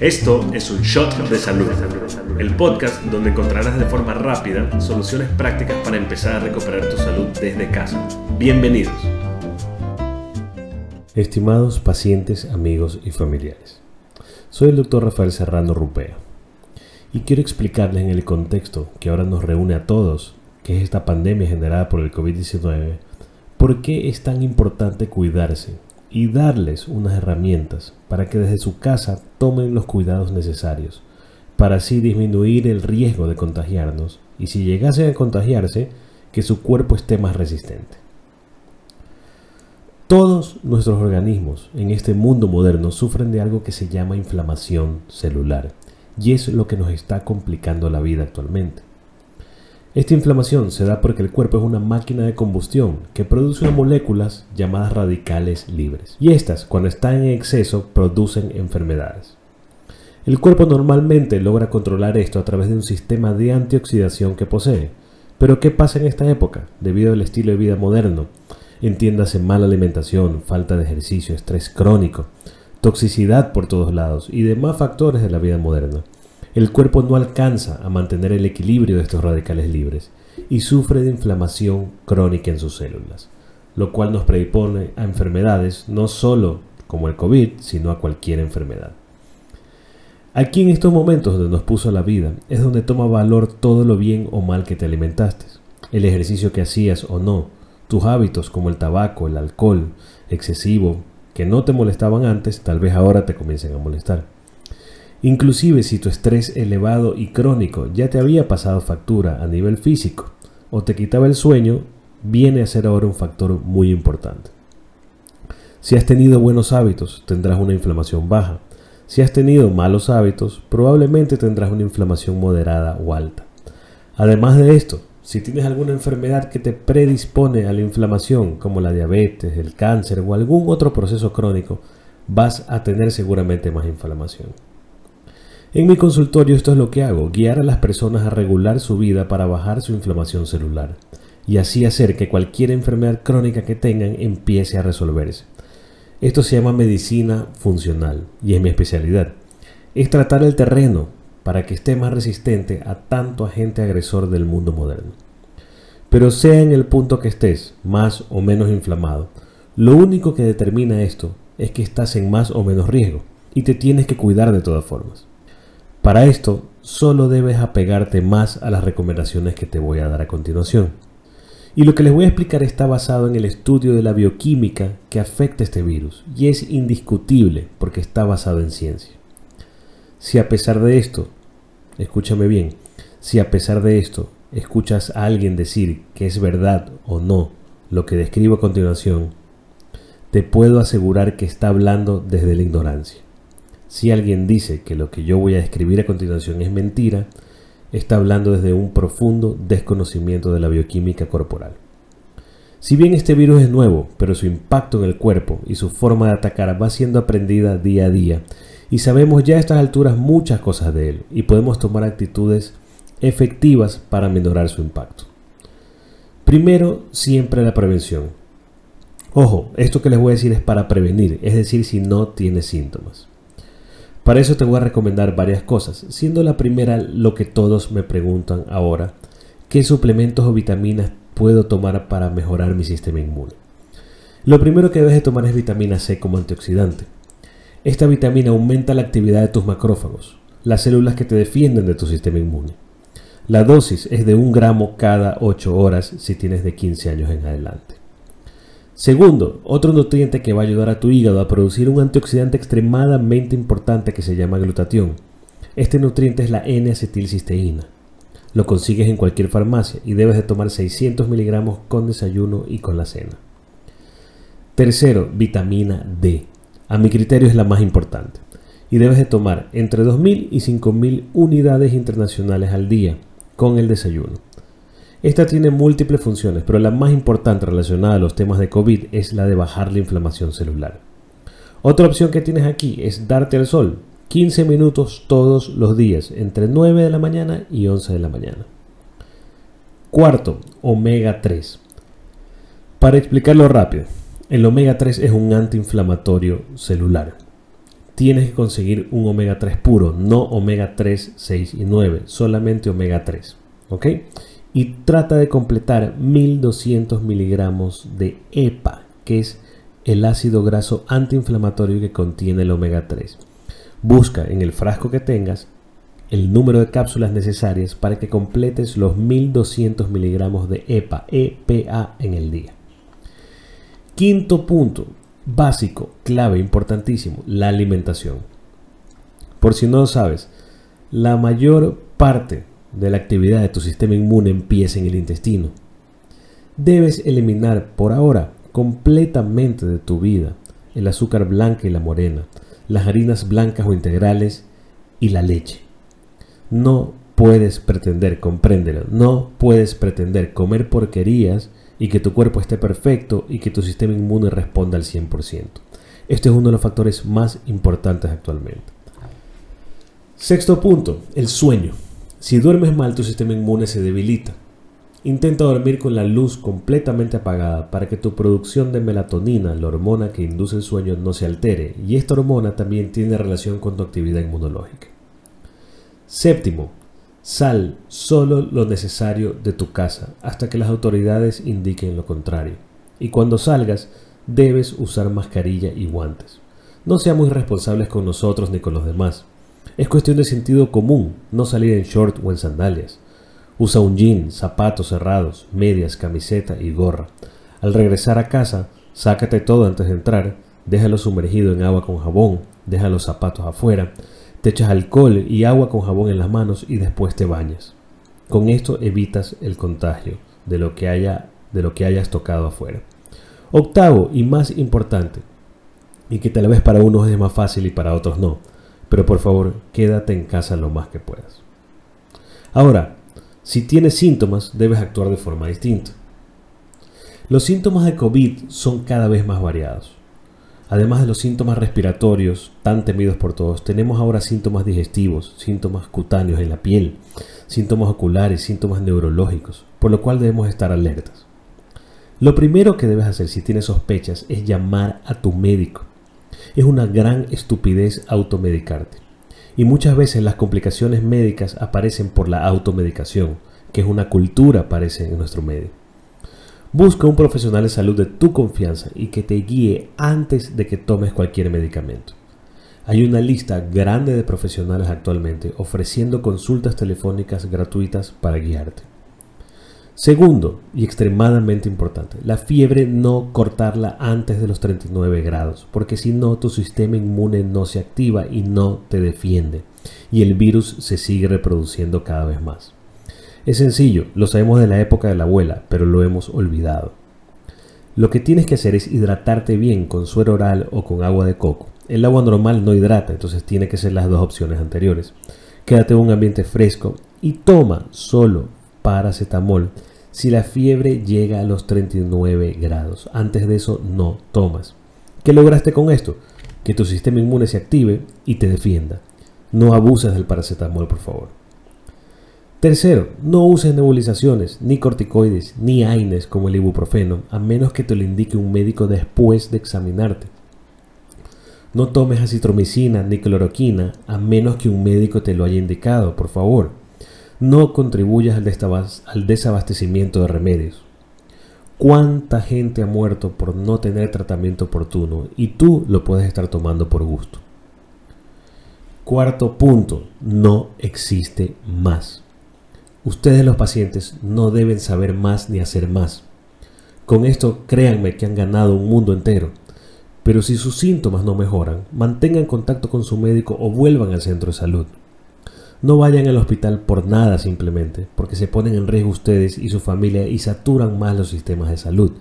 Esto es un shot de salud, el podcast donde encontrarás de forma rápida soluciones prácticas para empezar a recuperar tu salud desde casa. Bienvenidos. Estimados pacientes, amigos y familiares, soy el doctor Rafael Serrano Rupea y quiero explicarles en el contexto que ahora nos reúne a todos, que es esta pandemia generada por el COVID-19, por qué es tan importante cuidarse y darles unas herramientas para que desde su casa tomen los cuidados necesarios para así disminuir el riesgo de contagiarnos y si llegasen a contagiarse, que su cuerpo esté más resistente. Todos nuestros organismos en este mundo moderno sufren de algo que se llama inflamación celular y es lo que nos está complicando la vida actualmente. Esta inflamación se da porque el cuerpo es una máquina de combustión que produce moléculas llamadas radicales libres. Y estas, cuando están en exceso, producen enfermedades. El cuerpo normalmente logra controlar esto a través de un sistema de antioxidación que posee. Pero ¿qué pasa en esta época? Debido al estilo de vida moderno, entiéndase mala alimentación, falta de ejercicio, estrés crónico, toxicidad por todos lados y demás factores de la vida moderna el cuerpo no alcanza a mantener el equilibrio de estos radicales libres y sufre de inflamación crónica en sus células, lo cual nos predispone a enfermedades no solo como el COVID, sino a cualquier enfermedad. Aquí en estos momentos donde nos puso la vida es donde toma valor todo lo bien o mal que te alimentaste, el ejercicio que hacías o no, tus hábitos como el tabaco, el alcohol excesivo, que no te molestaban antes, tal vez ahora te comiencen a molestar. Inclusive si tu estrés elevado y crónico ya te había pasado factura a nivel físico o te quitaba el sueño, viene a ser ahora un factor muy importante. Si has tenido buenos hábitos, tendrás una inflamación baja. Si has tenido malos hábitos, probablemente tendrás una inflamación moderada o alta. Además de esto, si tienes alguna enfermedad que te predispone a la inflamación, como la diabetes, el cáncer o algún otro proceso crónico, vas a tener seguramente más inflamación. En mi consultorio esto es lo que hago, guiar a las personas a regular su vida para bajar su inflamación celular y así hacer que cualquier enfermedad crónica que tengan empiece a resolverse. Esto se llama medicina funcional y es mi especialidad. Es tratar el terreno para que esté más resistente a tanto agente agresor del mundo moderno. Pero sea en el punto que estés, más o menos inflamado, lo único que determina esto es que estás en más o menos riesgo y te tienes que cuidar de todas formas. Para esto, solo debes apegarte más a las recomendaciones que te voy a dar a continuación. Y lo que les voy a explicar está basado en el estudio de la bioquímica que afecta este virus, y es indiscutible porque está basado en ciencia. Si a pesar de esto, escúchame bien, si a pesar de esto escuchas a alguien decir que es verdad o no lo que describo a continuación, te puedo asegurar que está hablando desde la ignorancia. Si alguien dice que lo que yo voy a describir a continuación es mentira, está hablando desde un profundo desconocimiento de la bioquímica corporal. Si bien este virus es nuevo, pero su impacto en el cuerpo y su forma de atacar va siendo aprendida día a día, y sabemos ya a estas alturas muchas cosas de él, y podemos tomar actitudes efectivas para minorar su impacto. Primero, siempre la prevención. Ojo, esto que les voy a decir es para prevenir, es decir, si no tiene síntomas. Para eso te voy a recomendar varias cosas, siendo la primera lo que todos me preguntan ahora, ¿qué suplementos o vitaminas puedo tomar para mejorar mi sistema inmune? Lo primero que debes de tomar es vitamina C como antioxidante. Esta vitamina aumenta la actividad de tus macrófagos, las células que te defienden de tu sistema inmune. La dosis es de un gramo cada 8 horas si tienes de 15 años en adelante. Segundo, otro nutriente que va a ayudar a tu hígado a producir un antioxidante extremadamente importante que se llama glutatión. Este nutriente es la N-acetilcisteína. Lo consigues en cualquier farmacia y debes de tomar 600 miligramos con desayuno y con la cena. Tercero, vitamina D. A mi criterio es la más importante y debes de tomar entre 2.000 y 5.000 unidades internacionales al día con el desayuno. Esta tiene múltiples funciones, pero la más importante relacionada a los temas de COVID es la de bajar la inflamación celular. Otra opción que tienes aquí es darte al sol, 15 minutos todos los días, entre 9 de la mañana y 11 de la mañana. Cuarto, omega 3. Para explicarlo rápido, el omega 3 es un antiinflamatorio celular. tienes que conseguir un omega 3 puro, no omega 3, 6 y 9, solamente omega 3. ¿Ok? Y trata de completar 1200 miligramos de EPA, que es el ácido graso antiinflamatorio que contiene el omega 3. Busca en el frasco que tengas el número de cápsulas necesarias para que completes los 1200 miligramos de EPA, EPA en el día. Quinto punto, básico, clave, importantísimo, la alimentación. Por si no lo sabes, la mayor parte de la actividad de tu sistema inmune empieza en el intestino. Debes eliminar por ahora completamente de tu vida el azúcar blanca y la morena, las harinas blancas o integrales y la leche. No puedes pretender, compréndelo, no puedes pretender comer porquerías y que tu cuerpo esté perfecto y que tu sistema inmune responda al 100%. Este es uno de los factores más importantes actualmente. Sexto punto, el sueño. Si duermes mal, tu sistema inmune se debilita. Intenta dormir con la luz completamente apagada para que tu producción de melatonina, la hormona que induce el sueño, no se altere, y esta hormona también tiene relación con tu actividad inmunológica. Séptimo, sal solo lo necesario de tu casa hasta que las autoridades indiquen lo contrario. Y cuando salgas, debes usar mascarilla y guantes. No seamos irresponsables con nosotros ni con los demás. Es cuestión de sentido común no salir en short o en sandalias. Usa un jean, zapatos cerrados, medias, camiseta y gorra. Al regresar a casa, sácate todo antes de entrar, déjalo sumergido en agua con jabón, deja los zapatos afuera, te echas alcohol y agua con jabón en las manos y después te bañas. Con esto evitas el contagio de lo que haya de lo que hayas tocado afuera. Octavo y más importante, y que tal vez para unos es más fácil y para otros no, pero por favor quédate en casa lo más que puedas. Ahora, si tienes síntomas, debes actuar de forma distinta. Los síntomas de COVID son cada vez más variados. Además de los síntomas respiratorios tan temidos por todos, tenemos ahora síntomas digestivos, síntomas cutáneos en la piel, síntomas oculares, síntomas neurológicos, por lo cual debemos estar alertas. Lo primero que debes hacer si tienes sospechas es llamar a tu médico. Es una gran estupidez automedicarte. Y muchas veces las complicaciones médicas aparecen por la automedicación, que es una cultura aparece en nuestro medio. Busca un profesional de salud de tu confianza y que te guíe antes de que tomes cualquier medicamento. Hay una lista grande de profesionales actualmente ofreciendo consultas telefónicas gratuitas para guiarte. Segundo, y extremadamente importante, la fiebre no cortarla antes de los 39 grados, porque si no tu sistema inmune no se activa y no te defiende, y el virus se sigue reproduciendo cada vez más. Es sencillo, lo sabemos de la época de la abuela, pero lo hemos olvidado. Lo que tienes que hacer es hidratarte bien con suero oral o con agua de coco. El agua normal no hidrata, entonces tiene que ser las dos opciones anteriores. Quédate en un ambiente fresco y toma solo paracetamol si la fiebre llega a los 39 grados. Antes de eso no tomas. ¿Qué lograste con esto? Que tu sistema inmune se active y te defienda. No abuses del paracetamol, por favor. Tercero, no uses nebulizaciones, ni corticoides, ni AINES como el ibuprofeno, a menos que te lo indique un médico después de examinarte. No tomes acitromicina ni cloroquina, a menos que un médico te lo haya indicado, por favor no contribuyas al desabastecimiento de remedios. ¿Cuánta gente ha muerto por no tener tratamiento oportuno y tú lo puedes estar tomando por gusto? Cuarto punto, no existe más. Ustedes los pacientes no deben saber más ni hacer más. Con esto créanme que han ganado un mundo entero. Pero si sus síntomas no mejoran, mantengan contacto con su médico o vuelvan al centro de salud. No vayan al hospital por nada simplemente, porque se ponen en riesgo ustedes y su familia y saturan más los sistemas de salud.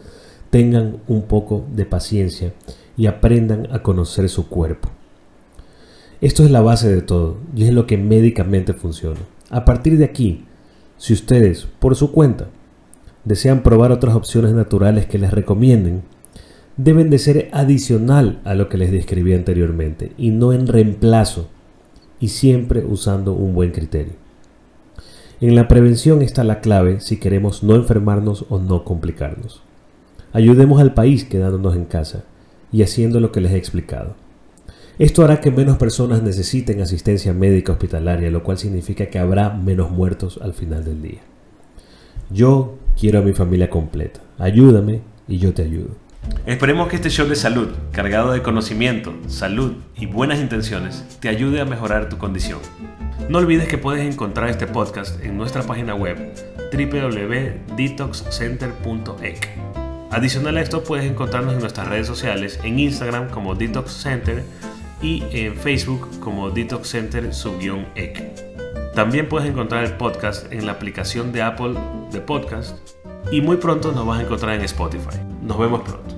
Tengan un poco de paciencia y aprendan a conocer su cuerpo. Esto es la base de todo y es lo que médicamente funciona. A partir de aquí, si ustedes, por su cuenta, desean probar otras opciones naturales que les recomienden, deben de ser adicional a lo que les describí anteriormente y no en reemplazo y siempre usando un buen criterio. En la prevención está la clave si queremos no enfermarnos o no complicarnos. Ayudemos al país quedándonos en casa y haciendo lo que les he explicado. Esto hará que menos personas necesiten asistencia médica hospitalaria, lo cual significa que habrá menos muertos al final del día. Yo quiero a mi familia completa. Ayúdame y yo te ayudo. Esperemos que este show de salud, cargado de conocimiento, salud y buenas intenciones, te ayude a mejorar tu condición. No olvides que puedes encontrar este podcast en nuestra página web www.detoxcenter.ec. Adicional a esto, puedes encontrarnos en nuestras redes sociales, en Instagram como Detox Center y en Facebook como Detox Center ec. También puedes encontrar el podcast en la aplicación de Apple de Podcast y muy pronto nos vas a encontrar en Spotify. Nos vemos pronto.